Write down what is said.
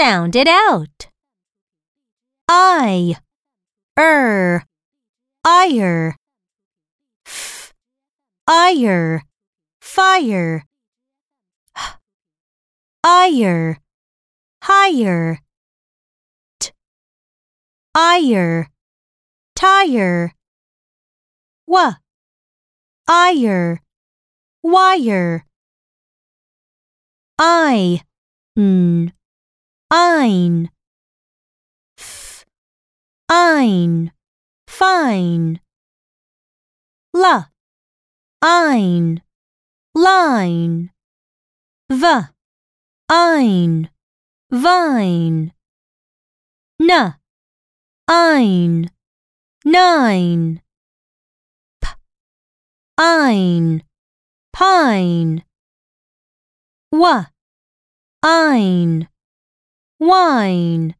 Sound it out. I, er, ire, f, ire, fire, h, ire, higher, t, ire, tire, w, ire, wire. I, n, ein, f, ein, fine. la ein, line. V, ein, vine. N, ein, nine. P, ein, pine. W, ein, wine.